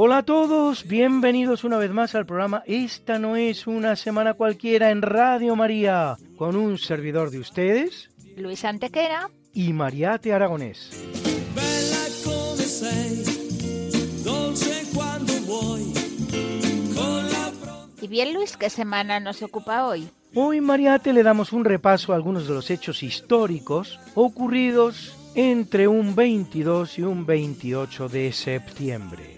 Hola a todos, bienvenidos una vez más al programa Esta no es una semana cualquiera en Radio María, con un servidor de ustedes Luis Antequera. y Mariate Aragonés. Bella come sei, dolce quando vuoi, con la pronta Y bien, Luis, ¿qué semana nos ocupa hoy? Hoy Mariate le damos un repaso a algunos de los hechos históricos ocurridos entre un 22 y un 28 de septiembre.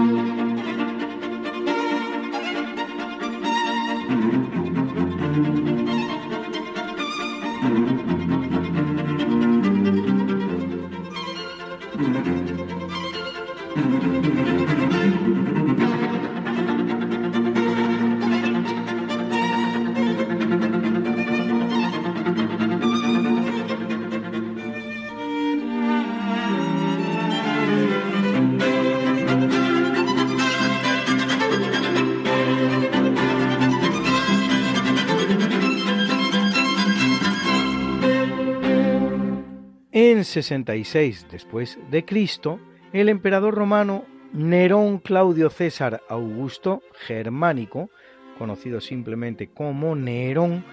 En 66 después de Cristo, el emperador romano Nerón Claudio César Augusto Germánico, conocido simplemente como Nerón,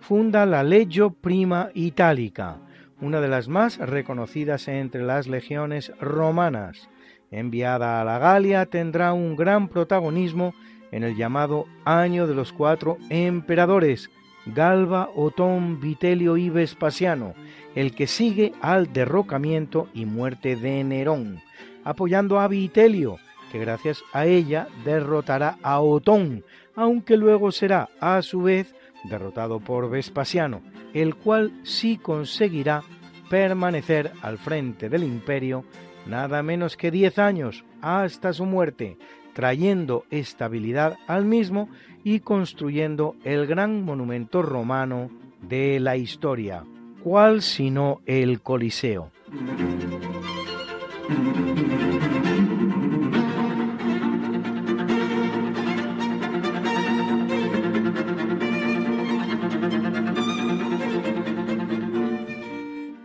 funda la Legio Prima Italica, una de las más reconocidas entre las legiones romanas. Enviada a la Galia, tendrá un gran protagonismo en el llamado Año de los Cuatro Emperadores, Galba, Otón, Vitelio y Vespasiano, el que sigue al derrocamiento y muerte de Nerón, apoyando a Vitelio, que gracias a ella derrotará a Otón, aunque luego será a su vez derrotado por Vespasiano, el cual sí conseguirá permanecer al frente del imperio nada menos que diez años hasta su muerte, trayendo estabilidad al mismo y construyendo el gran monumento romano de la historia. ¿Cuál sino el Coliseo?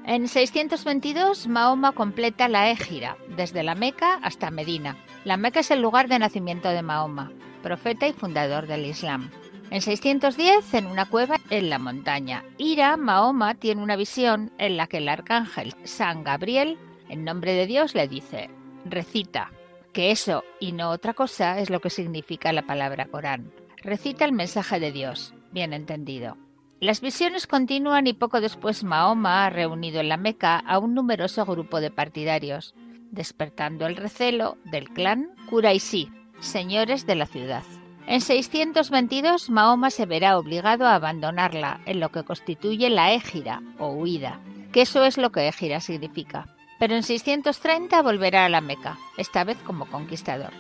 En 622, Mahoma completa la égira, desde la Meca hasta Medina. La Meca es el lugar de nacimiento de Mahoma, profeta y fundador del Islam. En 610, en una cueva en la montaña Ira, Mahoma tiene una visión en la que el arcángel San Gabriel, en nombre de Dios, le dice, recita, que eso y no otra cosa es lo que significa la palabra Corán. Recita el mensaje de Dios, bien entendido. Las visiones continúan y poco después Mahoma ha reunido en la Meca a un numeroso grupo de partidarios, despertando el recelo del clan Quraisí, señores de la ciudad. En 622 Mahoma se verá obligado a abandonarla en lo que constituye la égira o huida, que eso es lo que égira significa. Pero en 630 volverá a la Meca, esta vez como conquistador.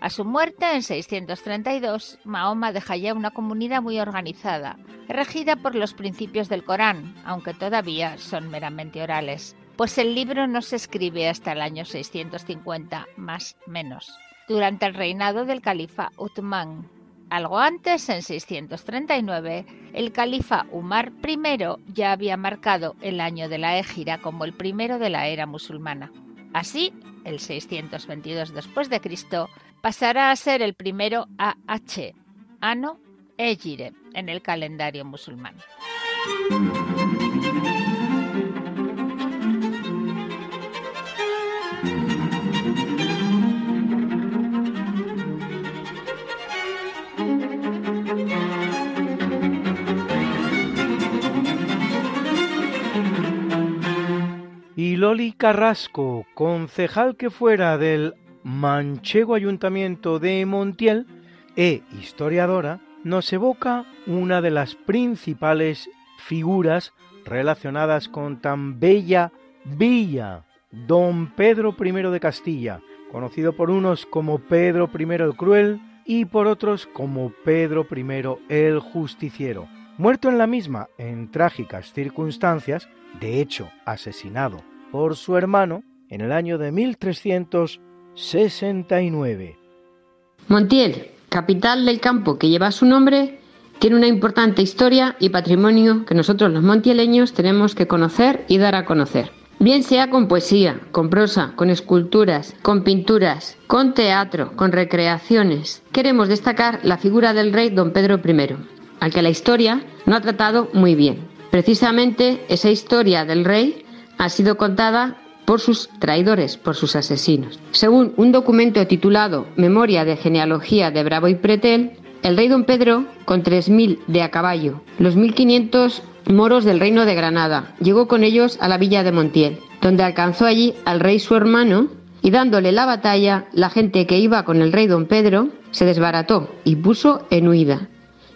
A su muerte en 632, Mahoma deja ya una comunidad muy organizada, regida por los principios del Corán, aunque todavía son meramente orales, pues el libro no se escribe hasta el año 650 más menos, durante el reinado del califa Uthman. Algo antes, en 639, el califa Umar I ya había marcado el año de la égira como el primero de la era musulmana. Así, el 622 después de Cristo pasará a ser el primero AH, Ano Égire, en el calendario musulmán. Loli Carrasco, concejal que fuera del manchego ayuntamiento de Montiel e historiadora, nos evoca una de las principales figuras relacionadas con tan bella villa, don Pedro I de Castilla, conocido por unos como Pedro I el Cruel y por otros como Pedro I el Justiciero, muerto en la misma en trágicas circunstancias, de hecho asesinado por su hermano en el año de 1369. Montiel, capital del campo que lleva su nombre, tiene una importante historia y patrimonio que nosotros los montieleños tenemos que conocer y dar a conocer. Bien sea con poesía, con prosa, con esculturas, con pinturas, con teatro, con recreaciones, queremos destacar la figura del rey don Pedro I, al que la historia no ha tratado muy bien. Precisamente esa historia del rey ha sido contada por sus traidores, por sus asesinos. Según un documento titulado Memoria de genealogía de Bravo y Pretel, el rey don Pedro, con 3.000 de a caballo, los 1.500 moros del reino de Granada, llegó con ellos a la villa de Montiel, donde alcanzó allí al rey su hermano y dándole la batalla, la gente que iba con el rey don Pedro se desbarató y puso en huida.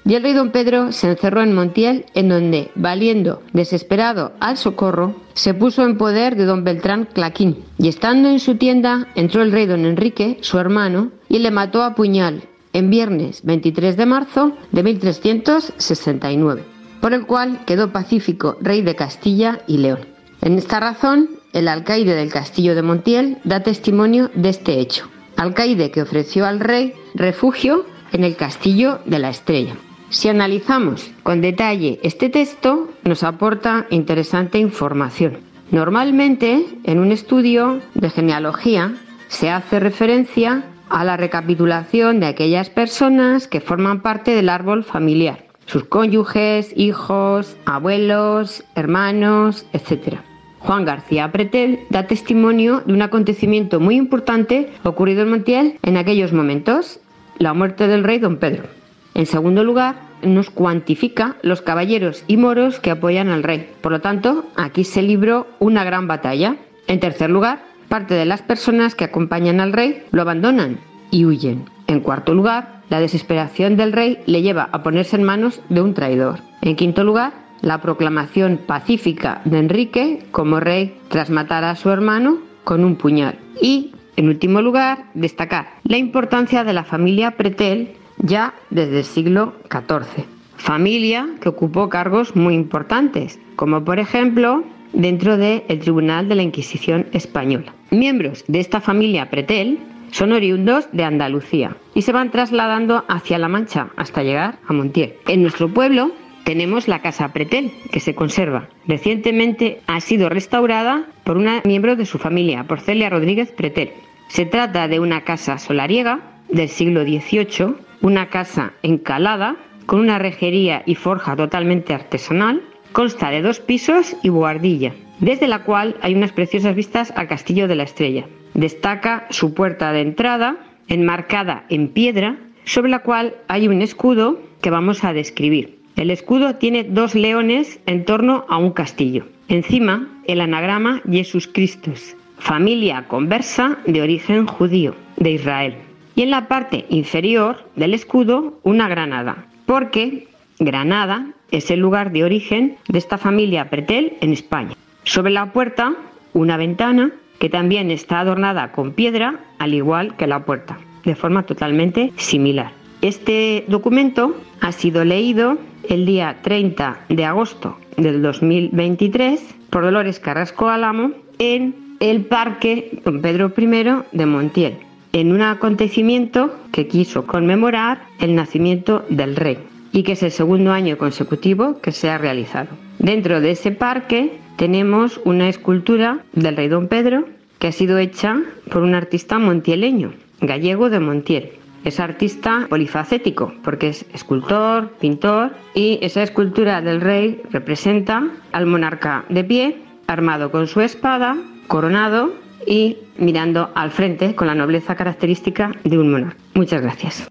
Y el rey don Pedro se encerró en Montiel, en donde, valiendo desesperado al socorro, se puso en poder de don Beltrán Claquín. Y estando en su tienda, entró el rey don Enrique, su hermano, y le mató a puñal, en viernes 23 de marzo de 1369, por el cual quedó Pacífico rey de Castilla y León. En esta razón, el alcaide del castillo de Montiel da testimonio de este hecho, alcaide que ofreció al rey refugio en el castillo de la Estrella. Si analizamos con detalle este texto, nos aporta interesante información. Normalmente, en un estudio de genealogía, se hace referencia a la recapitulación de aquellas personas que forman parte del árbol familiar, sus cónyuges, hijos, abuelos, hermanos, etc. Juan García Pretel da testimonio de un acontecimiento muy importante ocurrido en Montiel en aquellos momentos, la muerte del rey don Pedro. En segundo lugar, nos cuantifica los caballeros y moros que apoyan al rey. Por lo tanto, aquí se libró una gran batalla. En tercer lugar, Parte de las personas que acompañan al rey lo abandonan y huyen. En cuarto lugar, la desesperación del rey le lleva a ponerse en manos de un traidor. En quinto lugar, la proclamación pacífica de Enrique como rey tras matar a su hermano con un puñal. Y, en último lugar, destacar la importancia de la familia Pretel ya desde el siglo XIV. Familia que ocupó cargos muy importantes, como por ejemplo dentro del Tribunal de la Inquisición Española. Miembros de esta familia Pretel son oriundos de Andalucía y se van trasladando hacia La Mancha hasta llegar a Montiel. En nuestro pueblo tenemos la Casa Pretel, que se conserva. Recientemente ha sido restaurada por una miembro de su familia, por Celia Rodríguez Pretel. Se trata de una casa solariega del siglo XVIII, una casa encalada con una rejería y forja totalmente artesanal Consta de dos pisos y buhardilla, desde la cual hay unas preciosas vistas al Castillo de la Estrella. Destaca su puerta de entrada, enmarcada en piedra, sobre la cual hay un escudo que vamos a describir. El escudo tiene dos leones en torno a un castillo. Encima, el anagrama Jesús Cristos, familia conversa de origen judío, de Israel. Y en la parte inferior del escudo, una granada, porque Granada es el lugar de origen de esta familia Pretel en España. Sobre la puerta, una ventana que también está adornada con piedra, al igual que la puerta, de forma totalmente similar. Este documento ha sido leído el día 30 de agosto del 2023 por Dolores Carrasco Álamo en el Parque Don Pedro I de Montiel, en un acontecimiento que quiso conmemorar el nacimiento del rey y que es el segundo año consecutivo que se ha realizado. Dentro de ese parque tenemos una escultura del rey don Pedro que ha sido hecha por un artista montieleño, gallego de Montiel. Es artista polifacético porque es escultor, pintor y esa escultura del rey representa al monarca de pie, armado con su espada, coronado y mirando al frente con la nobleza característica de un monarca. Muchas gracias.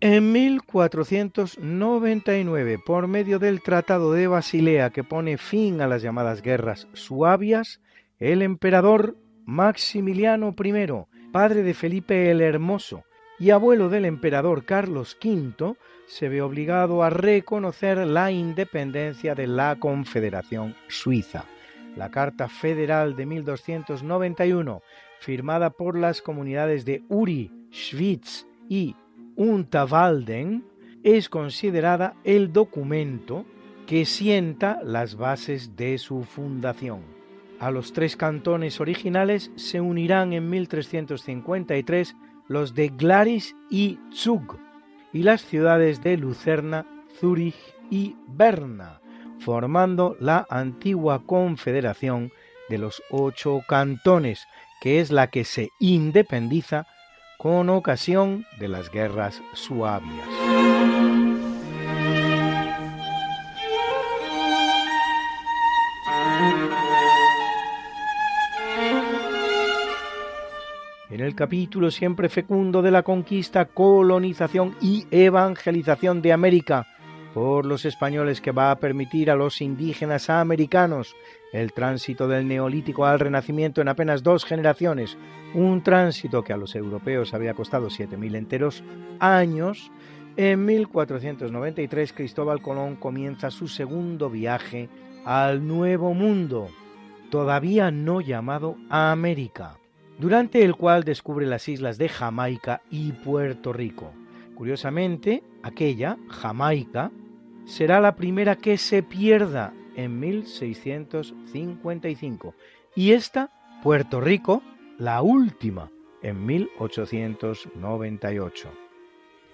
En 1499, por medio del Tratado de Basilea que pone fin a las llamadas guerras suavias, el emperador Maximiliano I, padre de Felipe el Hermoso y abuelo del emperador Carlos V, se ve obligado a reconocer la independencia de la Confederación Suiza. La Carta Federal de 1291, firmada por las comunidades de Uri, Schwyz y Unterwalden, es considerada el documento que sienta las bases de su fundación. A los tres cantones originales se unirán en 1353 los de Glaris y Zug, y las ciudades de Lucerna, Zúrich y Berna, formando la antigua confederación de los ocho cantones, que es la que se independiza con ocasión de las guerras suavias. En el capítulo siempre fecundo de la conquista, colonización y evangelización de América por los españoles que va a permitir a los indígenas americanos el tránsito del neolítico al renacimiento en apenas dos generaciones, un tránsito que a los europeos había costado 7.000 enteros años, en 1493 Cristóbal Colón comienza su segundo viaje al Nuevo Mundo, todavía no llamado América durante el cual descubre las islas de Jamaica y Puerto Rico. Curiosamente, aquella, Jamaica, será la primera que se pierda en 1655 y esta, Puerto Rico, la última en 1898.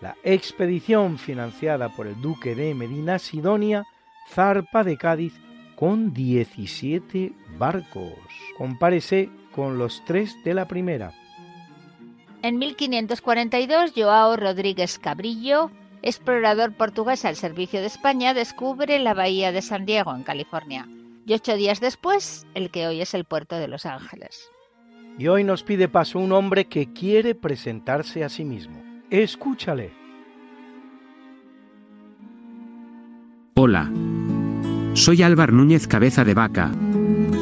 La expedición financiada por el duque de Medina Sidonia zarpa de Cádiz con 17 barcos. Compárese con los tres de la primera. En 1542, Joao Rodríguez Cabrillo, explorador portugués al servicio de España, descubre la bahía de San Diego, en California. Y ocho días después, el que hoy es el puerto de Los Ángeles. Y hoy nos pide paso un hombre que quiere presentarse a sí mismo. Escúchale. Hola. Soy Álvar Núñez Cabeza de Vaca.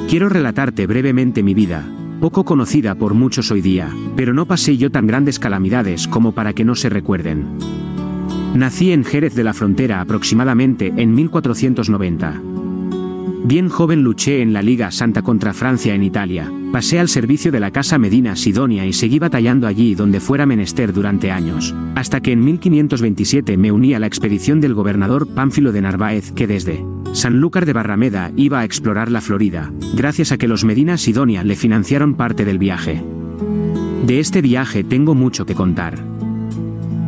Quiero relatarte brevemente mi vida, poco conocida por muchos hoy día, pero no pasé yo tan grandes calamidades como para que no se recuerden. Nací en Jerez de la Frontera aproximadamente en 1490. Bien joven luché en la Liga Santa contra Francia en Italia, pasé al servicio de la Casa Medina Sidonia y seguí batallando allí donde fuera menester durante años, hasta que en 1527 me uní a la expedición del gobernador Pánfilo de Narváez que desde Sanlúcar de Barrameda iba a explorar la Florida, gracias a que los Medina Sidonia le financiaron parte del viaje. De este viaje tengo mucho que contar.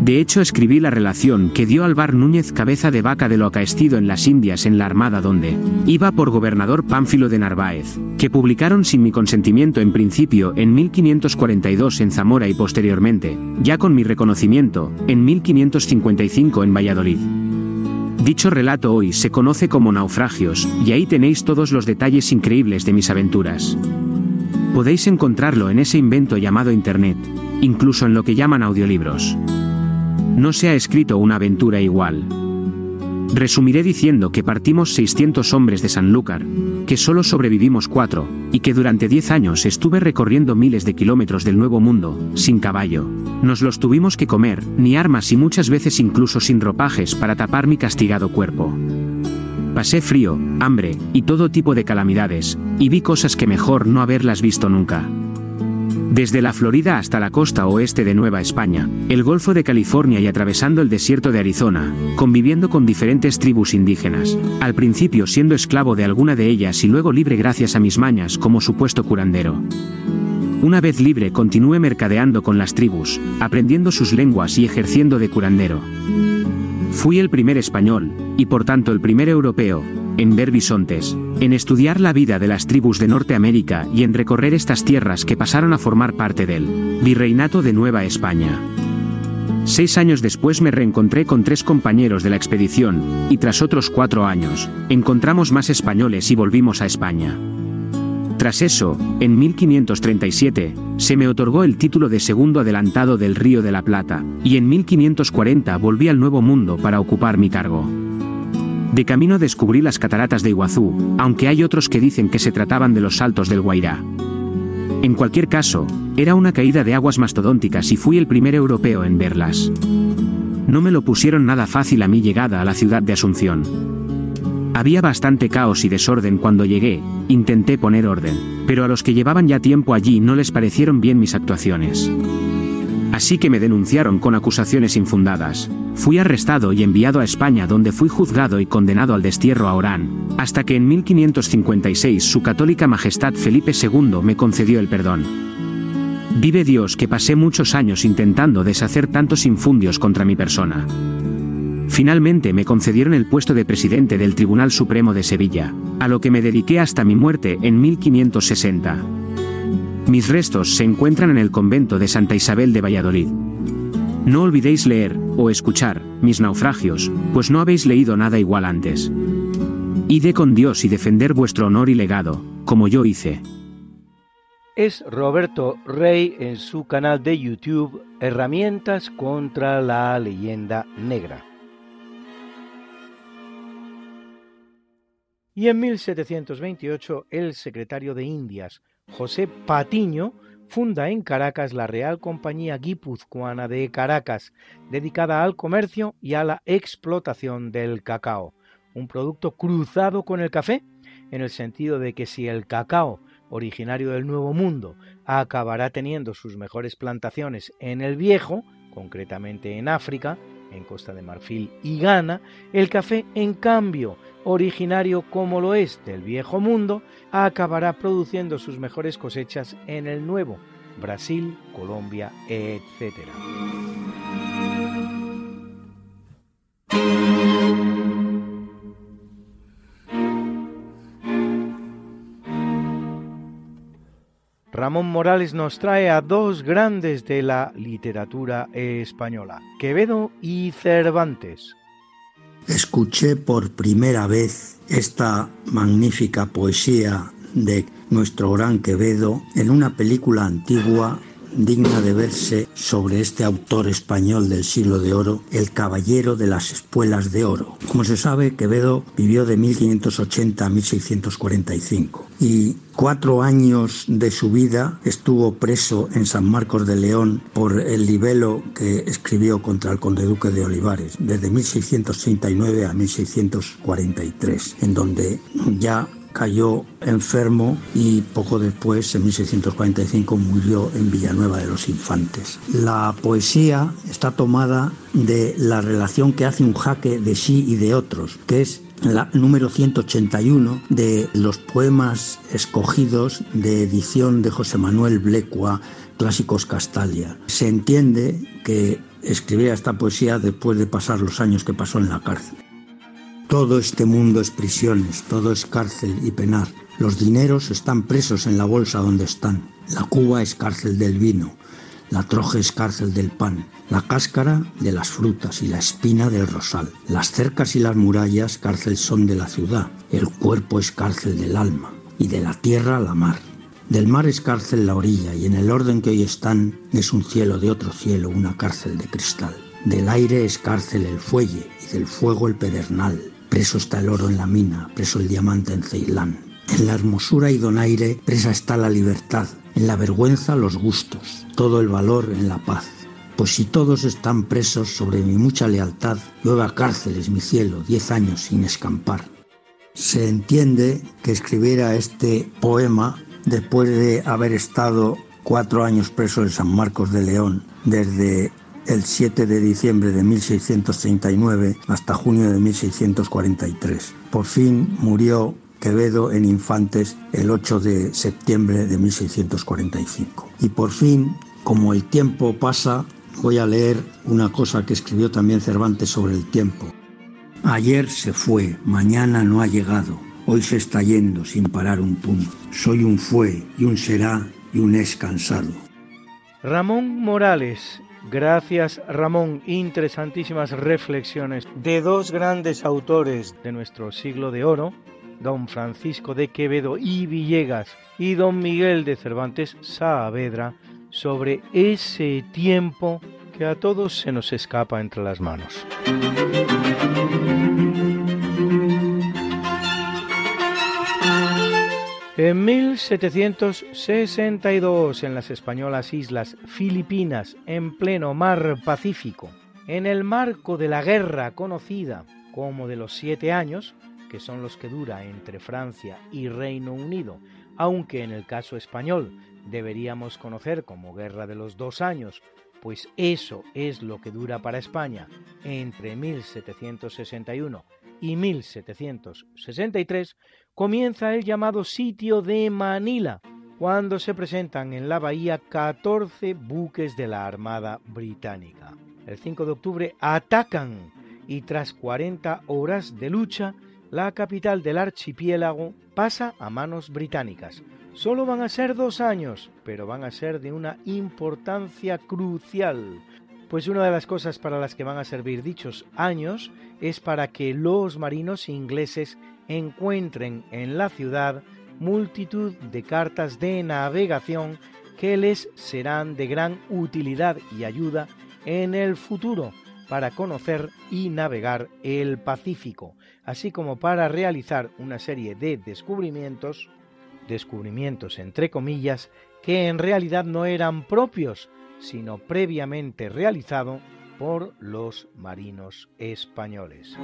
De hecho escribí la relación que dio Alvar Núñez cabeza de vaca de lo acaecido en las Indias en la Armada donde iba por gobernador Pánfilo de Narváez, que publicaron sin mi consentimiento en principio en 1542 en Zamora y posteriormente, ya con mi reconocimiento, en 1555 en Valladolid. Dicho relato hoy se conoce como naufragios, y ahí tenéis todos los detalles increíbles de mis aventuras. Podéis encontrarlo en ese invento llamado Internet, incluso en lo que llaman audiolibros. No se ha escrito una aventura igual. Resumiré diciendo que partimos 600 hombres de Sanlúcar, que solo sobrevivimos cuatro, y que durante 10 años estuve recorriendo miles de kilómetros del Nuevo Mundo, sin caballo. Nos los tuvimos que comer, ni armas y muchas veces incluso sin ropajes para tapar mi castigado cuerpo. Pasé frío, hambre, y todo tipo de calamidades, y vi cosas que mejor no haberlas visto nunca. Desde la Florida hasta la costa oeste de Nueva España, el Golfo de California y atravesando el desierto de Arizona, conviviendo con diferentes tribus indígenas, al principio siendo esclavo de alguna de ellas y luego libre gracias a mis mañas como supuesto curandero. Una vez libre continué mercadeando con las tribus, aprendiendo sus lenguas y ejerciendo de curandero. Fui el primer español, y por tanto el primer europeo, en ver bisontes, en estudiar la vida de las tribus de Norteamérica y en recorrer estas tierras que pasaron a formar parte del Virreinato de Nueva España. Seis años después me reencontré con tres compañeros de la expedición, y tras otros cuatro años, encontramos más españoles y volvimos a España. Tras eso, en 1537, se me otorgó el título de segundo adelantado del Río de la Plata, y en 1540 volví al Nuevo Mundo para ocupar mi cargo. De camino descubrí las cataratas de Iguazú, aunque hay otros que dicen que se trataban de los saltos del Guairá. En cualquier caso, era una caída de aguas mastodónticas y fui el primer europeo en verlas. No me lo pusieron nada fácil a mi llegada a la ciudad de Asunción. Había bastante caos y desorden cuando llegué, intenté poner orden, pero a los que llevaban ya tiempo allí no les parecieron bien mis actuaciones. Así que me denunciaron con acusaciones infundadas. Fui arrestado y enviado a España donde fui juzgado y condenado al destierro a Orán, hasta que en 1556 su católica majestad Felipe II me concedió el perdón. Vive Dios que pasé muchos años intentando deshacer tantos infundios contra mi persona. Finalmente me concedieron el puesto de presidente del Tribunal Supremo de Sevilla, a lo que me dediqué hasta mi muerte en 1560. Mis restos se encuentran en el convento de Santa Isabel de Valladolid. No olvidéis leer, o escuchar, mis naufragios, pues no habéis leído nada igual antes. Ide con Dios y defender vuestro honor y legado, como yo hice. Es Roberto Rey en su canal de YouTube Herramientas contra la leyenda negra. Y en 1728 el secretario de Indias, José Patiño, funda en Caracas la Real Compañía Guipuzcoana de Caracas, dedicada al comercio y a la explotación del cacao, un producto cruzado con el café, en el sentido de que si el cacao, originario del Nuevo Mundo, acabará teniendo sus mejores plantaciones en el Viejo, concretamente en África, en Costa de Marfil y Ghana, el café, en cambio, originario como lo es del viejo mundo, acabará produciendo sus mejores cosechas en el nuevo, Brasil, Colombia, etc. Ramón Morales nos trae a dos grandes de la literatura española, Quevedo y Cervantes. Escuché por primera vez esta magnífica poesía de nuestro gran Quevedo en una película antigua digna de verse sobre este autor español del siglo de oro, el caballero de las espuelas de oro. Como se sabe, Quevedo vivió de 1580 a 1645 y cuatro años de su vida estuvo preso en San Marcos de León por el libelo que escribió contra el conde duque de Olivares, desde 1639 a 1643, en donde ya cayó enfermo y poco después, en 1645, murió en Villanueva de los Infantes. La poesía está tomada de la relación que hace un jaque de sí y de otros, que es la número 181 de los poemas escogidos de edición de José Manuel Blecua, Clásicos Castalia. Se entiende que escribía esta poesía después de pasar los años que pasó en la cárcel. Todo este mundo es prisiones, todo es cárcel y penar. Los dineros están presos en la bolsa donde están. La cuba es cárcel del vino, la troje es cárcel del pan, la cáscara de las frutas y la espina del rosal. Las cercas y las murallas cárcel son de la ciudad, el cuerpo es cárcel del alma, y de la tierra la mar. Del mar es cárcel la orilla, y en el orden que hoy están es un cielo de otro cielo, una cárcel de cristal. Del aire es cárcel el fuelle, y del fuego el pedernal. Preso está el oro en la mina, preso el diamante en Ceilán. En la hermosura y donaire presa está la libertad, en la vergüenza los gustos, todo el valor en la paz. Pues si todos están presos sobre mi mucha lealtad, nueva cárcel es mi cielo, diez años sin escampar. Se entiende que escribiera este poema después de haber estado cuatro años preso en San Marcos de León, desde el 7 de diciembre de 1639 hasta junio de 1643. Por fin murió Quevedo en Infantes el 8 de septiembre de 1645. Y por fin, como el tiempo pasa, voy a leer una cosa que escribió también Cervantes sobre el tiempo. Ayer se fue, mañana no ha llegado, hoy se está yendo sin parar un punto. Soy un fue y un será y un es cansado. Ramón Morales Gracias Ramón, interesantísimas reflexiones de dos grandes autores de nuestro siglo de oro, don Francisco de Quevedo y Villegas y don Miguel de Cervantes Saavedra sobre ese tiempo que a todos se nos escapa entre las manos. En 1762, en las españolas islas Filipinas, en pleno mar Pacífico, en el marco de la guerra conocida como de los siete años, que son los que dura entre Francia y Reino Unido, aunque en el caso español deberíamos conocer como Guerra de los Dos Años, pues eso es lo que dura para España entre 1761 y 1763, comienza el llamado sitio de Manila, cuando se presentan en la bahía 14 buques de la Armada Británica. El 5 de octubre atacan y tras 40 horas de lucha la capital del archipiélago pasa a manos británicas. Solo van a ser dos años, pero van a ser de una importancia crucial, pues una de las cosas para las que van a servir dichos años es para que los marinos ingleses encuentren en la ciudad multitud de cartas de navegación que les serán de gran utilidad y ayuda en el futuro para conocer y navegar el Pacífico, así como para realizar una serie de descubrimientos, descubrimientos entre comillas, que en realidad no eran propios, sino previamente realizado por los marinos españoles.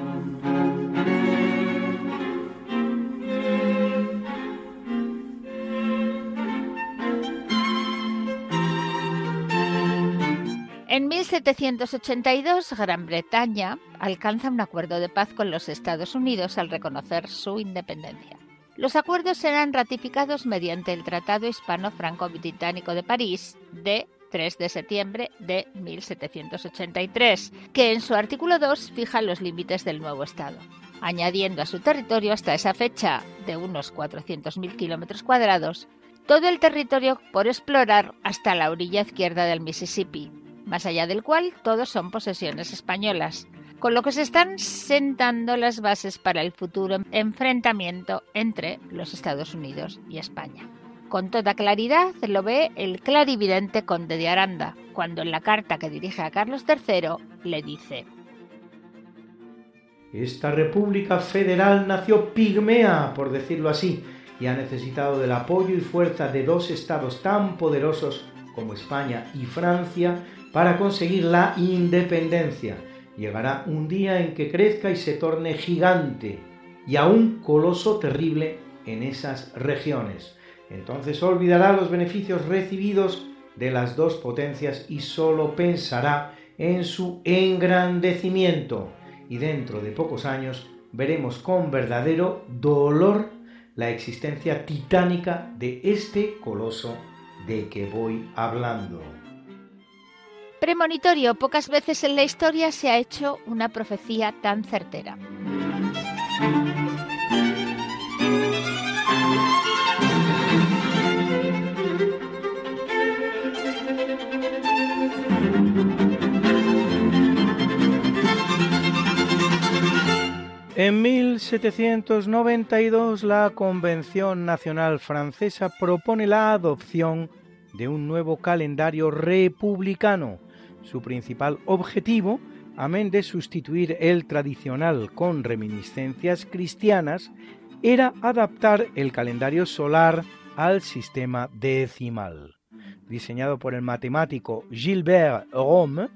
1782, Gran Bretaña alcanza un acuerdo de paz con los Estados Unidos al reconocer su independencia. Los acuerdos serán ratificados mediante el Tratado Hispano-Franco-Británico de París de 3 de septiembre de 1783, que en su artículo 2 fija los límites del nuevo Estado, añadiendo a su territorio hasta esa fecha de unos 400.000 kilómetros cuadrados todo el territorio por explorar hasta la orilla izquierda del Mississippi, más allá del cual todos son posesiones españolas, con lo que se están sentando las bases para el futuro enfrentamiento entre los Estados Unidos y España. Con toda claridad lo ve el clarividente conde de Aranda, cuando en la carta que dirige a Carlos III le dice Esta República Federal nació pigmea, por decirlo así, y ha necesitado del apoyo y fuerza de dos estados tan poderosos como España y Francia para conseguir la independencia. Llegará un día en que crezca y se torne gigante y aún coloso terrible en esas regiones. Entonces olvidará los beneficios recibidos de las dos potencias y sólo pensará en su engrandecimiento. Y dentro de pocos años veremos con verdadero dolor la existencia titánica de este coloso de que voy hablando. Premonitorio, pocas veces en la historia se ha hecho una profecía tan certera. En 1792 la Convención Nacional Francesa propone la adopción de un nuevo calendario republicano su principal objetivo, amén de sustituir el tradicional con reminiscencias cristianas, era adaptar el calendario solar al sistema decimal. Diseñado por el matemático Gilbert Rome,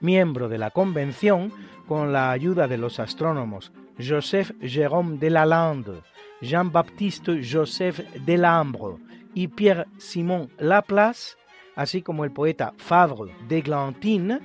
miembro de la convención, con la ayuda de los astrónomos Joseph Jérôme de Lalande, Jean-Baptiste Joseph Delambre y Pierre-Simon Laplace, así como el poeta Favre d'Eglantine,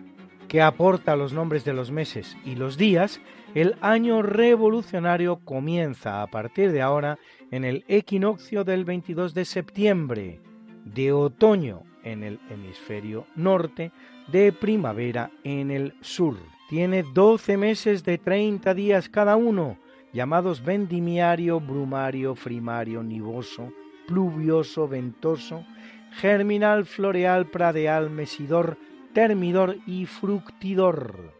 que aporta los nombres de los meses y los días, el año revolucionario comienza a partir de ahora en el equinoccio del 22 de septiembre, de otoño en el hemisferio norte, de primavera en el sur. Tiene 12 meses de 30 días cada uno, llamados vendimiario, brumario, frimario, nivoso, pluvioso, ventoso, germinal, floreal, pradeal, mesidor, termidor y fructidor.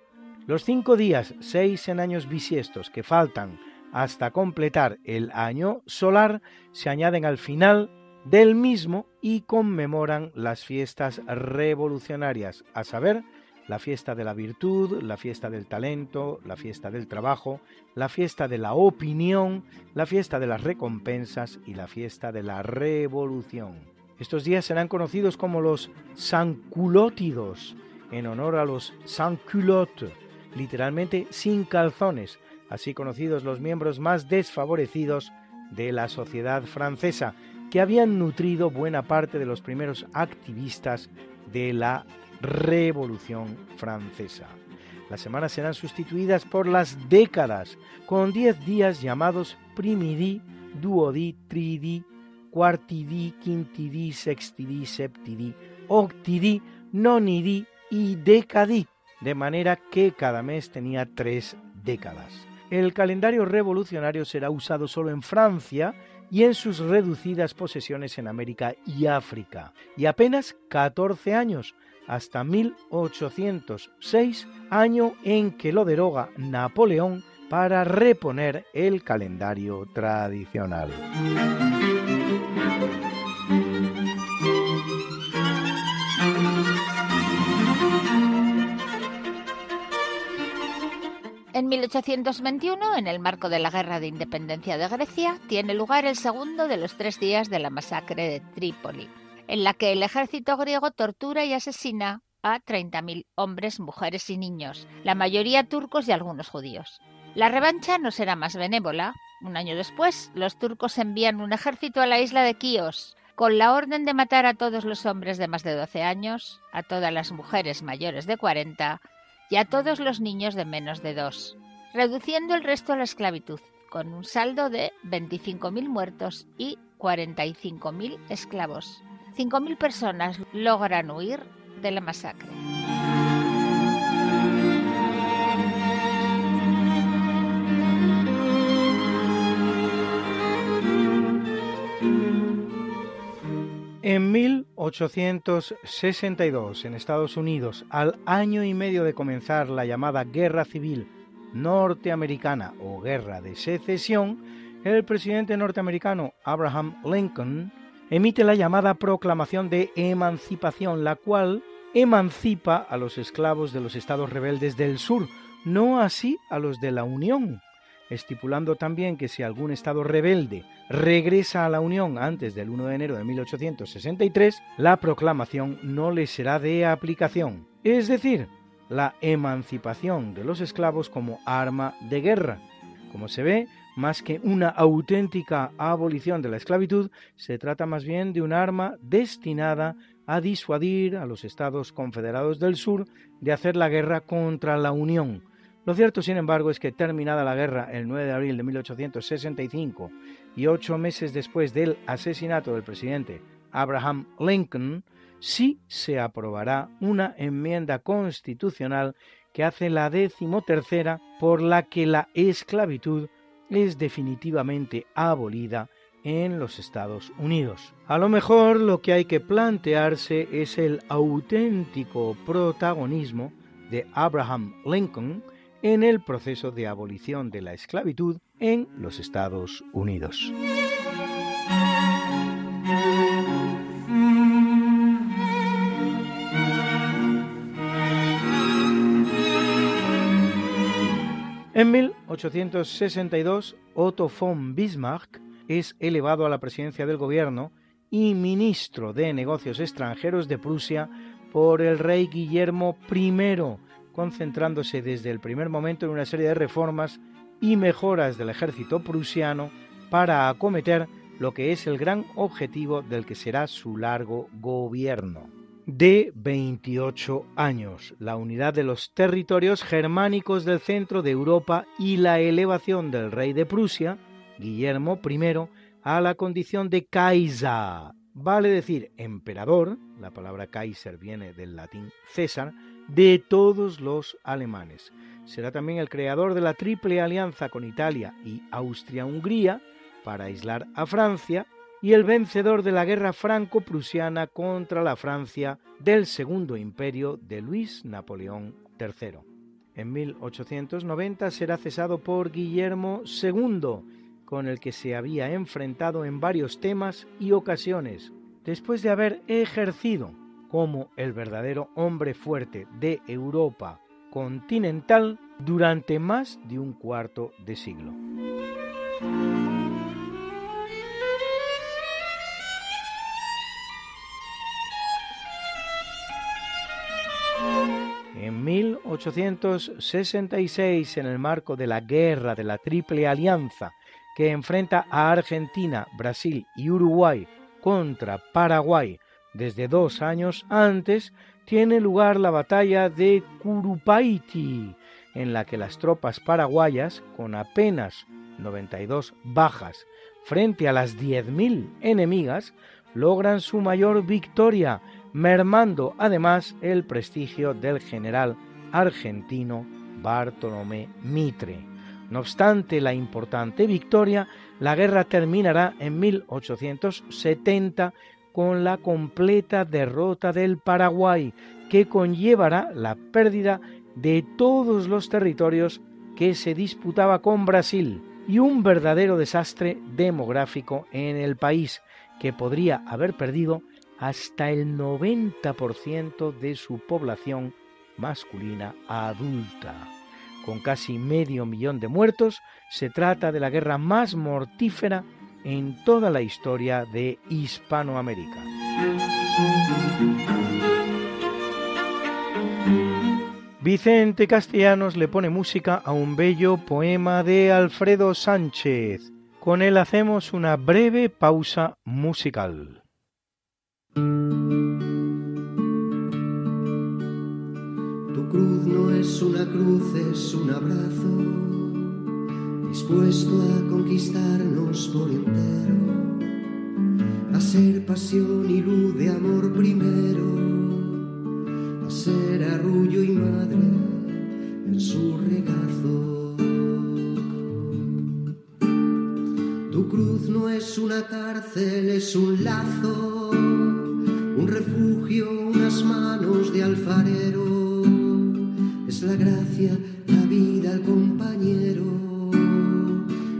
Los cinco días, seis en años bisiestos, que faltan hasta completar el año solar, se añaden al final del mismo y conmemoran las fiestas revolucionarias, a saber, la fiesta de la virtud, la fiesta del talento, la fiesta del trabajo, la fiesta de la opinión, la fiesta de las recompensas y la fiesta de la revolución. Estos días serán conocidos como los Sanculótidos, en honor a los sans-culottes, literalmente sin calzones, así conocidos los miembros más desfavorecidos de la sociedad francesa, que habían nutrido buena parte de los primeros activistas de la Revolución Francesa. Las semanas serán sustituidas por las décadas, con diez días llamados primidi, duodi, tridi, quartidi, quintidi, sextidi, septidi, octidi, nonidi y decadí, de manera que cada mes tenía tres décadas. El calendario revolucionario será usado solo en Francia y en sus reducidas posesiones en América y África, y apenas 14 años, hasta 1806, año en que lo deroga Napoleón para reponer el calendario tradicional. En 1821, en el marco de la Guerra de Independencia de Grecia, tiene lugar el segundo de los tres días de la masacre de Trípoli, en la que el ejército griego tortura y asesina a 30.000 hombres, mujeres y niños, la mayoría turcos y algunos judíos. La revancha no será más benévola. Un año después, los turcos envían un ejército a la isla de Quíos, con la orden de matar a todos los hombres de más de 12 años, a todas las mujeres mayores de 40 y a todos los niños de menos de dos, reduciendo el resto a la esclavitud, con un saldo de 25.000 muertos y 45.000 esclavos. 5.000 personas logran huir de la masacre. En 1862, en Estados Unidos, al año y medio de comenzar la llamada Guerra Civil Norteamericana o Guerra de Secesión, el presidente norteamericano Abraham Lincoln emite la llamada Proclamación de Emancipación, la cual emancipa a los esclavos de los estados rebeldes del sur, no así a los de la Unión, estipulando también que si algún Estado rebelde regresa a la Unión antes del 1 de enero de 1863, la proclamación no le será de aplicación, es decir, la emancipación de los esclavos como arma de guerra. Como se ve, más que una auténtica abolición de la esclavitud, se trata más bien de un arma destinada a disuadir a los estados confederados del sur de hacer la guerra contra la Unión, lo cierto, sin embargo, es que terminada la guerra el 9 de abril de 1865 y ocho meses después del asesinato del presidente Abraham Lincoln, sí se aprobará una enmienda constitucional que hace la decimotercera por la que la esclavitud es definitivamente abolida en los Estados Unidos. A lo mejor lo que hay que plantearse es el auténtico protagonismo de Abraham Lincoln en el proceso de abolición de la esclavitud en los Estados Unidos. En 1862, Otto von Bismarck es elevado a la presidencia del gobierno y ministro de Negocios extranjeros de Prusia por el rey Guillermo I, concentrándose desde el primer momento en una serie de reformas y mejoras del ejército prusiano para acometer lo que es el gran objetivo del que será su largo gobierno. De 28 años, la unidad de los territorios germánicos del centro de Europa y la elevación del rey de Prusia, Guillermo I, a la condición de Kaiser, vale decir emperador, la palabra Kaiser viene del latín César, de todos los alemanes. Será también el creador de la triple alianza con Italia y Austria-Hungría para aislar a Francia y el vencedor de la guerra franco-prusiana contra la Francia del Segundo Imperio de Luis Napoleón III. en 1890 será cesado por Guillermo II, con el que se había enfrentado en varios temas y ocasiones, después de haber ejercido como el verdadero hombre fuerte de Europa continental durante más de un cuarto de siglo. En 1866, en el marco de la guerra de la Triple Alianza que enfrenta a Argentina, Brasil y Uruguay contra Paraguay desde dos años antes, tiene lugar la batalla de Curupaiti, en la que las tropas paraguayas, con apenas 92 bajas frente a las 10.000 enemigas, logran su mayor victoria, mermando además el prestigio del general argentino Bartolomé Mitre. No obstante la importante victoria, la guerra terminará en 1870 con la completa derrota del Paraguay, que conllevará la pérdida de todos los territorios que se disputaba con Brasil y un verdadero desastre demográfico en el país, que podría haber perdido hasta el 90% de su población masculina adulta. Con casi medio millón de muertos, se trata de la guerra más mortífera en toda la historia de Hispanoamérica. Vicente Castellanos le pone música a un bello poema de Alfredo Sánchez. Con él hacemos una breve pausa musical. Cruz no es una cruz, es un abrazo, dispuesto a conquistarnos por entero, a ser pasión y luz de amor primero, a ser arrullo y madre en su regazo. Tu cruz no es una cárcel, es un lazo, un refugio, unas manos de alfarero es la gracia, la vida, el compañero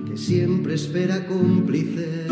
que siempre espera cómplice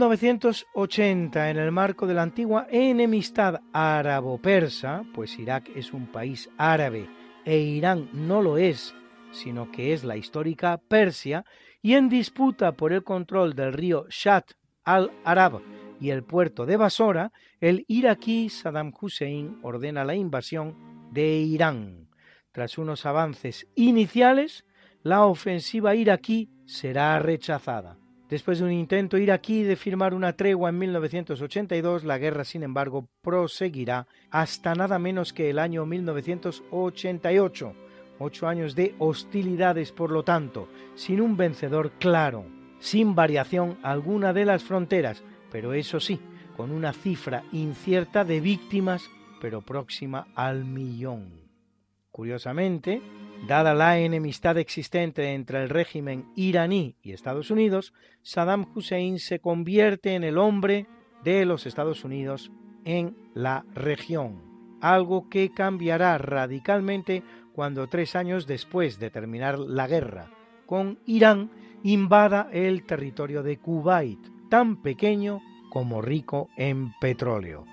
1980, en el marco de la antigua enemistad árabo-persa, pues Irak es un país árabe e Irán no lo es, sino que es la histórica Persia, y en disputa por el control del río Shat al-Arab y el puerto de Basora, el iraquí Saddam Hussein ordena la invasión de Irán. Tras unos avances iniciales, la ofensiva iraquí será rechazada. Después de un intento iraquí de firmar una tregua en 1982, la guerra, sin embargo, proseguirá hasta nada menos que el año 1988. Ocho años de hostilidades, por lo tanto, sin un vencedor claro, sin variación alguna de las fronteras, pero eso sí, con una cifra incierta de víctimas, pero próxima al millón. Curiosamente, dada la enemistad existente entre el régimen iraní y Estados Unidos, Saddam Hussein se convierte en el hombre de los Estados Unidos en la región. algo que cambiará radicalmente cuando tres años después de terminar la guerra con Irán invada el territorio de Kuwait, tan pequeño como rico en petróleo.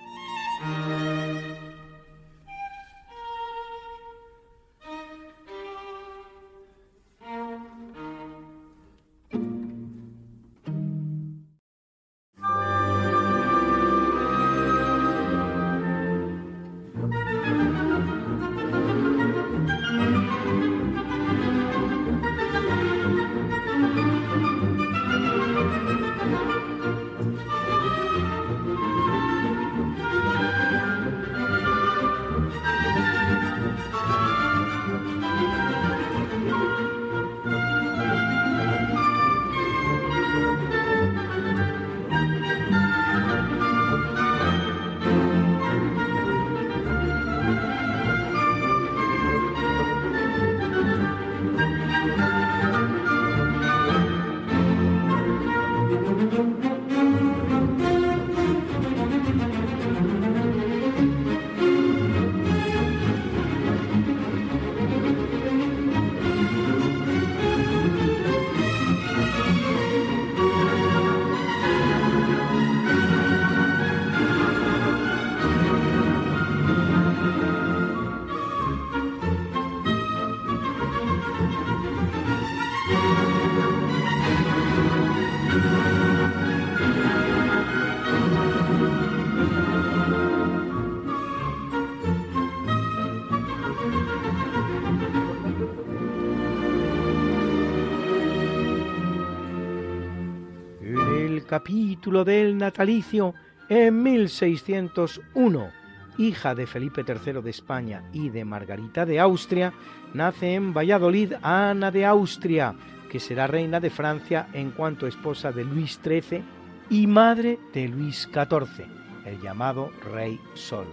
Capítulo del natalicio en 1601. Hija de Felipe III de España y de Margarita de Austria, nace en Valladolid Ana de Austria, que será reina de Francia en cuanto esposa de Luis XIII y madre de Luis XIV, el llamado Rey Sol.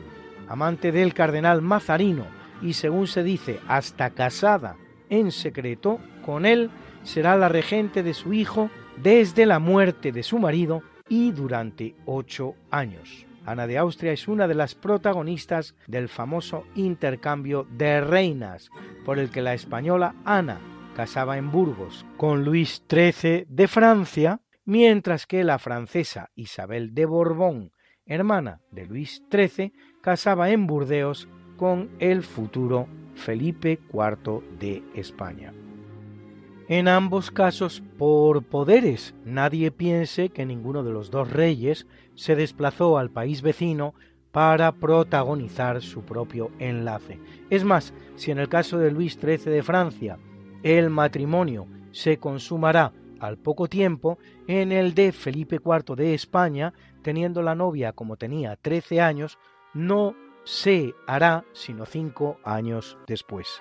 Amante del cardenal Mazarino y según se dice hasta casada en secreto con él, será la regente de su hijo desde la muerte de su marido y durante ocho años. Ana de Austria es una de las protagonistas del famoso intercambio de reinas, por el que la española Ana casaba en Burgos con Luis XIII de Francia, mientras que la francesa Isabel de Borbón, hermana de Luis XIII, casaba en Burdeos con el futuro Felipe IV de España. En ambos casos por poderes. Nadie piense que ninguno de los dos reyes se desplazó al país vecino para protagonizar su propio enlace. Es más, si en el caso de Luis XIII de Francia el matrimonio se consumará al poco tiempo, en el de Felipe IV de España, teniendo la novia como tenía 13 años, no se hará sino cinco años después.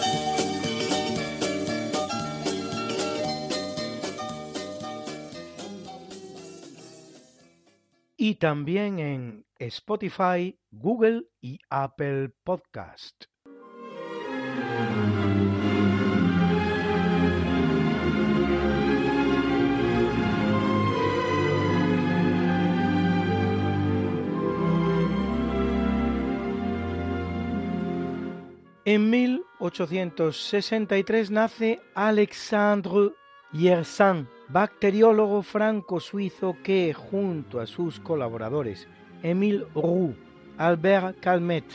Y también en Spotify, Google y Apple Podcast. En 1863 nace Alexandre Yersin, bacteriólogo franco-suizo que, junto a sus colaboradores Émile Roux, Albert Calmet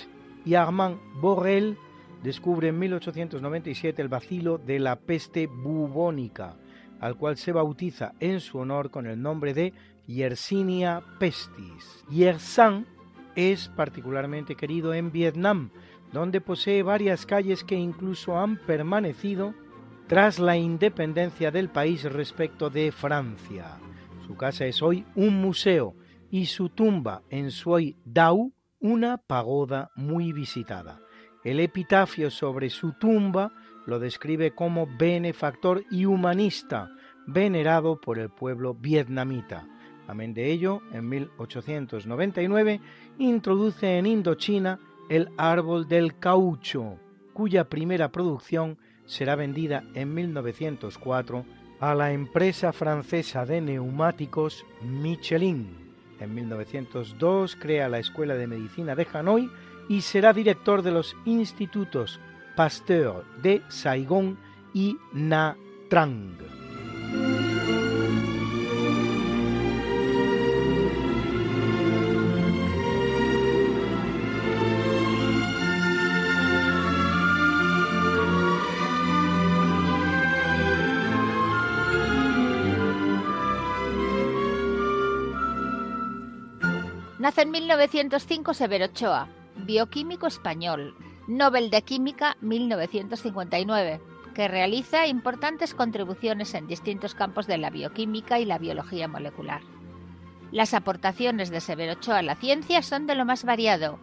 y Armand Borel, descubre en 1897 el vacilo de la peste bubónica, al cual se bautiza en su honor con el nombre de Yersinia pestis. Yersan es particularmente querido en Vietnam, donde posee varias calles que incluso han permanecido tras la independencia del país respecto de Francia. Su casa es hoy un museo y su tumba en Suoi Dau una pagoda muy visitada. El epitafio sobre su tumba lo describe como benefactor y humanista, venerado por el pueblo vietnamita. Amén de ello, en 1899 introduce en Indochina el árbol del caucho, cuya primera producción será vendida en 1904 a la empresa francesa de neumáticos Michelin. En 1902 crea la Escuela de Medicina de Hanoi y será director de los institutos Pasteur de Saigón y Na Trang. Nace en 1905 Severo Ochoa, bioquímico español, Nobel de Química 1959, que realiza importantes contribuciones en distintos campos de la bioquímica y la biología molecular. Las aportaciones de Severo Ochoa a la ciencia son de lo más variado.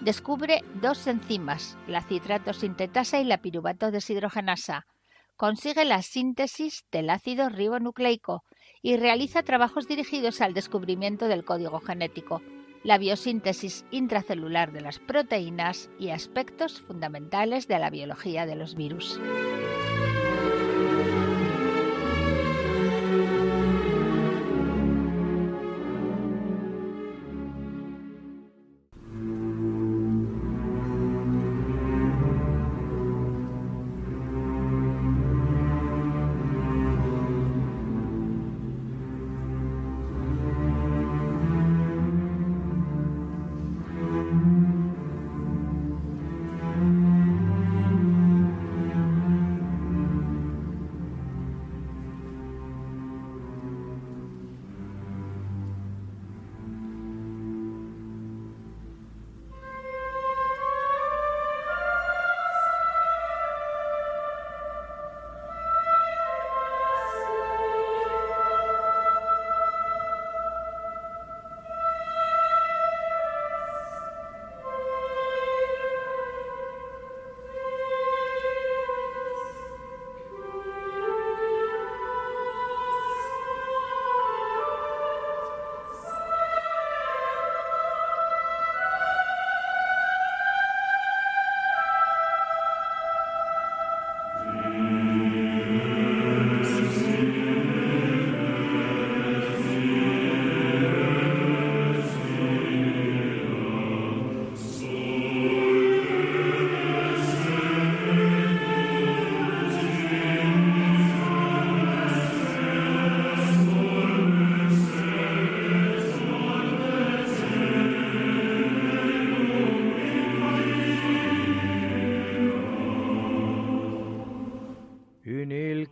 Descubre dos enzimas, la citrato sintetasa y la piruvato deshidrogenasa. Consigue la síntesis del ácido ribonucleico y realiza trabajos dirigidos al descubrimiento del código genético, la biosíntesis intracelular de las proteínas y aspectos fundamentales de la biología de los virus.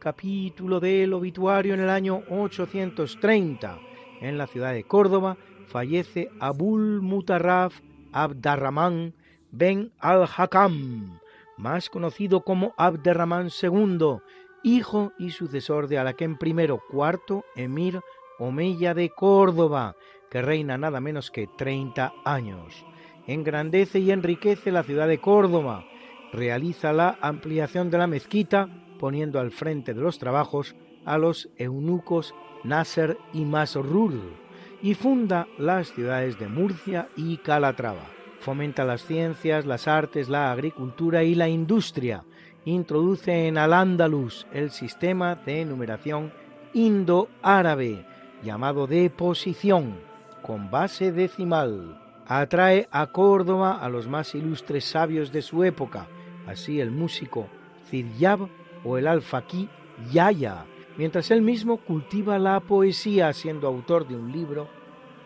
Capítulo del obituario en el año 830. En la ciudad de Córdoba fallece Abul Mutarraf Abdarrahman ben al-Hakam, más conocido como Abderrahman II, hijo y sucesor de Alaquén I, cuarto emir Omeya de Córdoba, que reina nada menos que 30 años. Engrandece y enriquece la ciudad de Córdoba, realiza la ampliación de la mezquita poniendo al frente de los trabajos a los eunucos Nasser y Masrur, y funda las ciudades de Murcia y Calatrava. Fomenta las ciencias, las artes, la agricultura y la industria. Introduce en Al-Ándalus el sistema de numeración indo-árabe, llamado de posición, con base decimal. Atrae a Córdoba a los más ilustres sabios de su época, así el músico Ziryab o el alfaquí Yaya, mientras él mismo cultiva la poesía siendo autor de un libro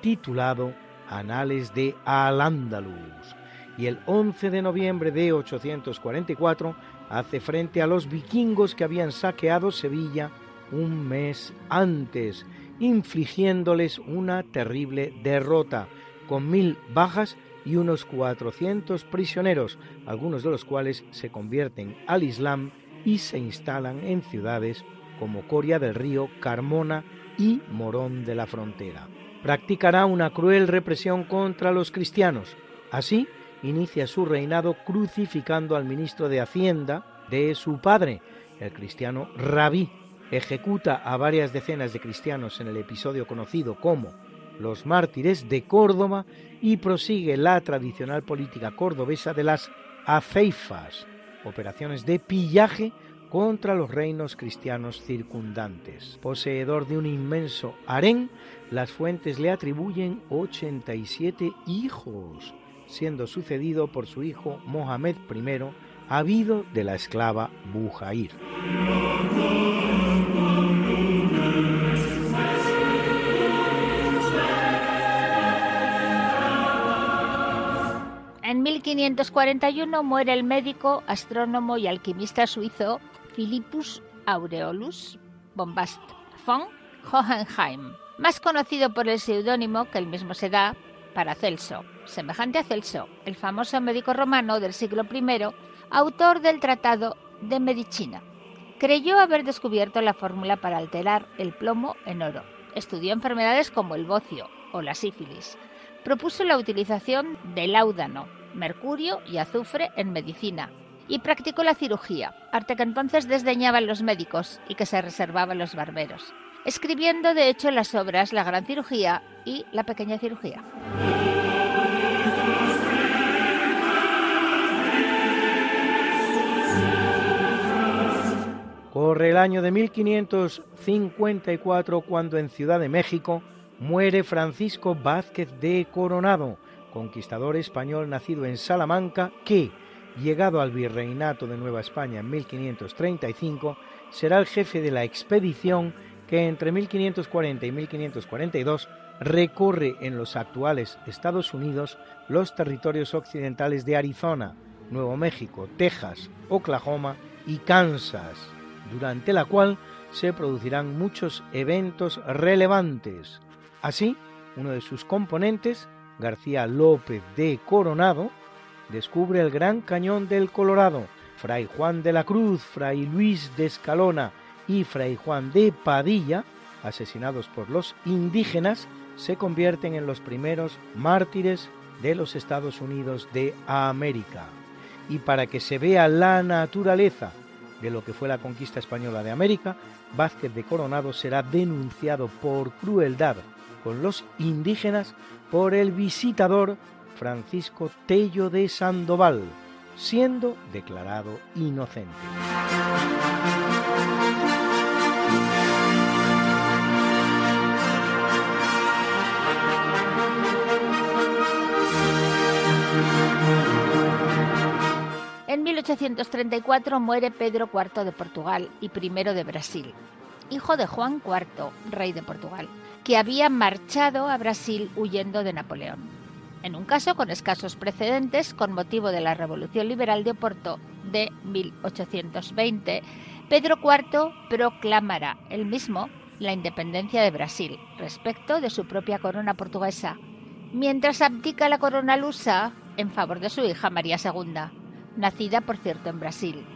titulado Anales de Al-Ándalus. y el 11 de noviembre de 844 hace frente a los vikingos que habían saqueado Sevilla un mes antes, infligiéndoles una terrible derrota, con mil bajas y unos 400 prisioneros, algunos de los cuales se convierten al Islam y se instalan en ciudades como Coria del Río, Carmona y Morón de la Frontera. Practicará una cruel represión contra los cristianos. Así, inicia su reinado crucificando al ministro de Hacienda de su padre, el cristiano Rabí. Ejecuta a varias decenas de cristianos en el episodio conocido como los mártires de Córdoba y prosigue la tradicional política cordobesa de las aceifas, operaciones de pillaje contra los reinos cristianos circundantes. Poseedor de un inmenso harén, las fuentes le atribuyen 87 hijos, siendo sucedido por su hijo Mohamed I, habido de la esclava Bujair. En 1541 muere el médico, astrónomo y alquimista suizo Philippus Aureolus Bombast von Hohenheim, más conocido por el seudónimo que él mismo se da para Celso, semejante a Celso, el famoso médico romano del siglo I, autor del Tratado de Medicina. Creyó haber descubierto la fórmula para alterar el plomo en oro. Estudió enfermedades como el bocio o la sífilis. Propuso la utilización del áudano, mercurio y azufre en medicina, y practicó la cirugía, arte que entonces desdeñaban los médicos y que se reservaban los barberos, escribiendo de hecho las obras La Gran Cirugía y La Pequeña Cirugía. Corre el año de 1554 cuando en Ciudad de México muere Francisco Vázquez de Coronado, conquistador español nacido en Salamanca, que, llegado al virreinato de Nueva España en 1535, será el jefe de la expedición que entre 1540 y 1542 recorre en los actuales Estados Unidos los territorios occidentales de Arizona, Nuevo México, Texas, Oklahoma y Kansas, durante la cual se producirán muchos eventos relevantes. Así, uno de sus componentes García López de Coronado, descubre el Gran Cañón del Colorado. Fray Juan de la Cruz, Fray Luis de Escalona y Fray Juan de Padilla, asesinados por los indígenas, se convierten en los primeros mártires de los Estados Unidos de América. Y para que se vea la naturaleza de lo que fue la conquista española de América, Vázquez de Coronado será denunciado por crueldad con los indígenas por el visitador Francisco Tello de Sandoval, siendo declarado inocente. En 1834 muere Pedro IV de Portugal y I de Brasil, hijo de Juan IV, rey de Portugal que había marchado a Brasil huyendo de Napoleón. En un caso con escasos precedentes, con motivo de la Revolución Liberal de Oporto de 1820, Pedro IV proclamará él mismo la independencia de Brasil respecto de su propia corona portuguesa, mientras abdica la corona lusa en favor de su hija María II, nacida por cierto en Brasil,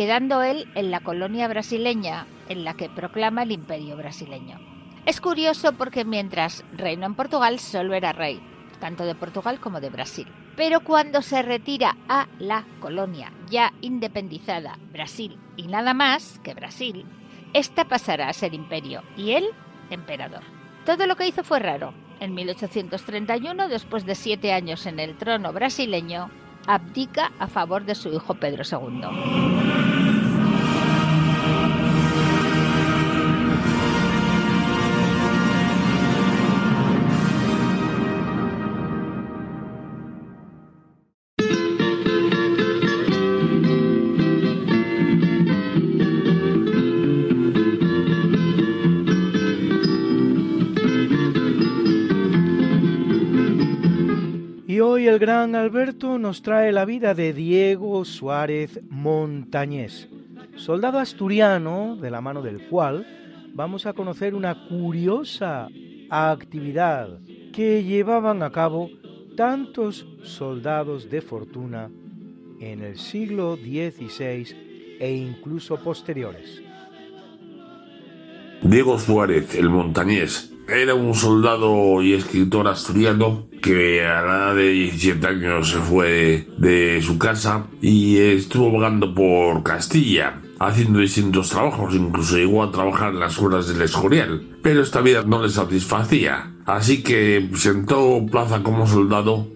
quedando él en la colonia brasileña en la que proclama el imperio brasileño. Es curioso porque mientras reinó en Portugal solo era rey, tanto de Portugal como de Brasil. Pero cuando se retira a la colonia ya independizada Brasil y nada más que Brasil, esta pasará a ser imperio y él emperador. Todo lo que hizo fue raro. En 1831, después de siete años en el trono brasileño, abdica a favor de su hijo Pedro II. El gran Alberto nos trae la vida de Diego Suárez Montañés, soldado asturiano de la mano del cual vamos a conocer una curiosa actividad que llevaban a cabo tantos soldados de fortuna en el siglo XVI e incluso posteriores. Diego Suárez, el montañés, era un soldado y escritor asturiano que a la edad de 17 años se fue de su casa y estuvo vagando por Castilla haciendo distintos trabajos, incluso llegó a trabajar en las horas del Escorial, pero esta vida no le satisfacía, así que sentó plaza como soldado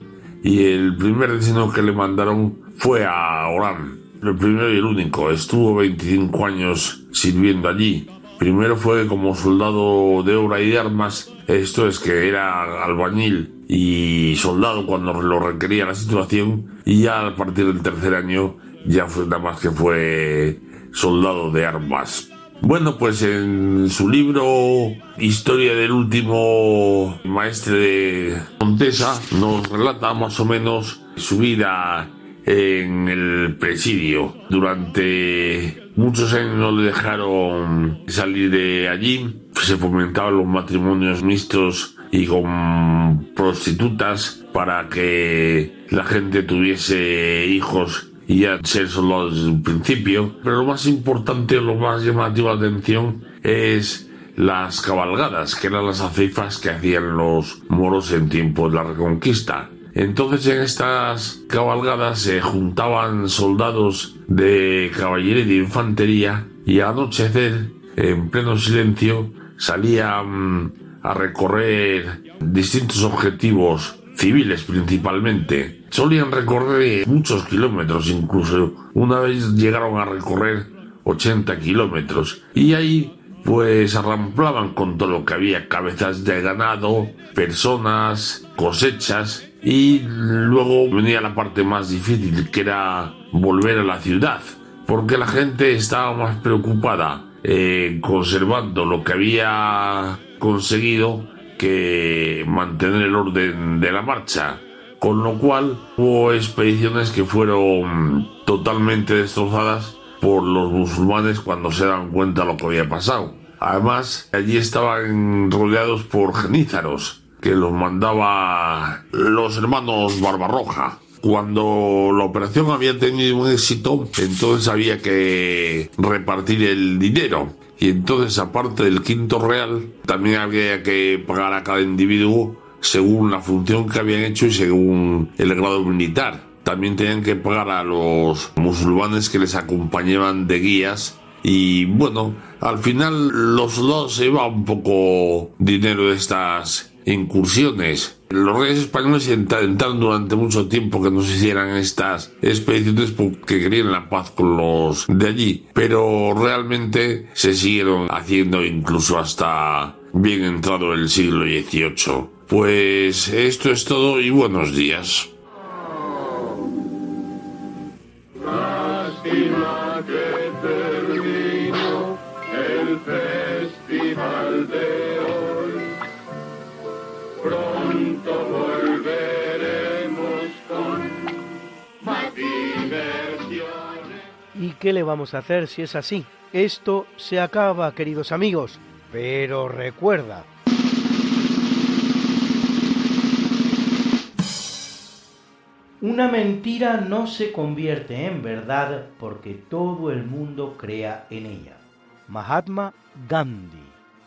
y el primer destino que le mandaron fue a Orán, el primero y el único, estuvo 25 años sirviendo allí. Primero fue como soldado de obra y de armas, esto es que era albañil y soldado cuando lo requería la situación, y ya a partir del tercer año ya fue nada más que fue soldado de armas. Bueno, pues en su libro Historia del último maestre de Montesa nos relata más o menos su vida en el presidio. Durante muchos años no le dejaron salir de allí. Se fomentaban los matrimonios mixtos y con prostitutas para que la gente tuviese hijos y ya ser solo desde un principio. Pero lo más importante, lo más llamativo de atención es las cabalgadas, que eran las aceifas que hacían los moros en tiempo de la Reconquista. Entonces en estas cabalgadas se juntaban soldados de caballería y de infantería y al anochecer, en pleno silencio, salían a recorrer distintos objetivos civiles principalmente. Solían recorrer muchos kilómetros, incluso una vez llegaron a recorrer 80 kilómetros. Y ahí pues arramplaban con todo lo que había, cabezas de ganado, personas, cosechas, y luego venía la parte más difícil, que era volver a la ciudad, porque la gente estaba más preocupada eh, conservando lo que había conseguido que mantener el orden de la marcha. Con lo cual hubo expediciones que fueron totalmente destrozadas por los musulmanes cuando se dan cuenta de lo que había pasado. Además, allí estaban rodeados por genízaros, que los mandaba los hermanos Barbarroja. Cuando la operación había tenido un éxito, entonces había que repartir el dinero. Y entonces, aparte del quinto real, también había que pagar a cada individuo según la función que habían hecho y según el grado militar. También tenían que pagar a los musulmanes que les acompañaban de guías. Y bueno, al final los dos se iba un poco dinero de estas incursiones. Los reyes españoles intentaron durante mucho tiempo que no se hicieran estas expediciones porque querían la paz con los de allí, pero realmente se siguieron haciendo incluso hasta bien entrado el siglo XVIII. Pues esto es todo y buenos días. ¿Y qué le vamos a hacer si es así? Esto se acaba, queridos amigos. Pero recuerda, Una mentira no se convierte en verdad porque todo el mundo crea en ella. Mahatma Gandhi.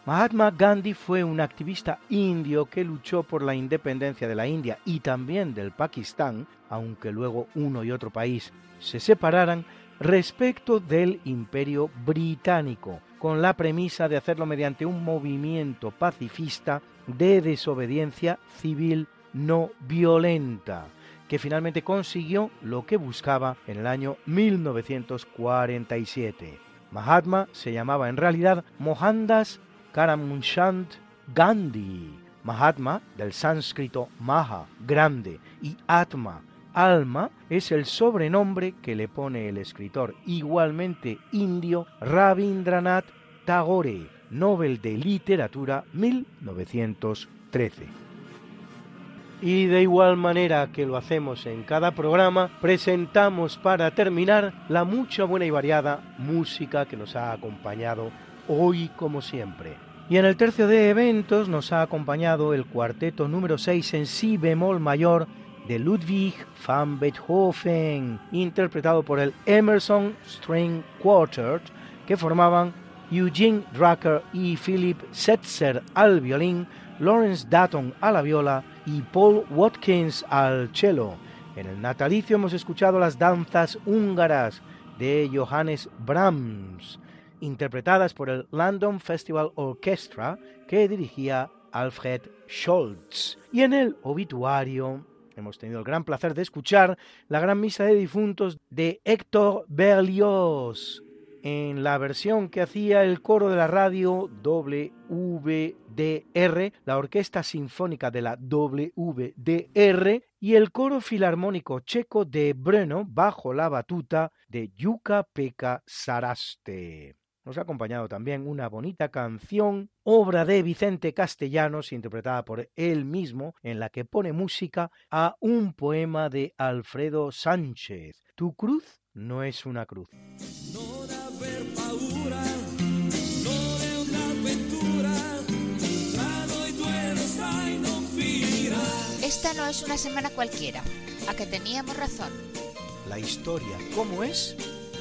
Mahatma Gandhi fue un activista indio que luchó por la independencia de la India y también del Pakistán, aunque luego uno y otro país se separaran, respecto del imperio británico, con la premisa de hacerlo mediante un movimiento pacifista de desobediencia civil no violenta, que finalmente consiguió lo que buscaba en el año 1947. Mahatma se llamaba en realidad Mohandas Karamchand Gandhi. Mahatma, del sánscrito Maha, grande, y Atma, Alma es el sobrenombre que le pone el escritor igualmente indio Rabindranath Tagore, Nobel de Literatura 1913. Y de igual manera que lo hacemos en cada programa, presentamos para terminar la mucha buena y variada música que nos ha acompañado hoy como siempre. Y en el tercio de eventos nos ha acompañado el cuarteto número 6 en si bemol mayor de Ludwig van Beethoven, interpretado por el Emerson String Quartet, que formaban Eugene Drucker y Philip Setzer al violín, Lawrence Datton a la viola y Paul Watkins al cello. En el natalicio hemos escuchado las danzas húngaras de Johannes Brahms, interpretadas por el London Festival Orchestra que dirigía Alfred Scholz. Y en el obituario hemos tenido el gran placer de escuchar la gran misa de difuntos de Héctor Berlioz, en la versión que hacía el coro de la radio WVDR, la Orquesta Sinfónica de la WVDR y el coro filarmónico checo de Brno bajo la batuta de Yuka Pekka Saraste. Nos ha acompañado también una bonita canción, obra de Vicente Castellanos, interpretada por él mismo, en la que pone música a un poema de Alfredo Sánchez. Tu cruz no es una cruz. Esta no es una semana cualquiera, a que teníamos razón. La historia, ¿cómo es?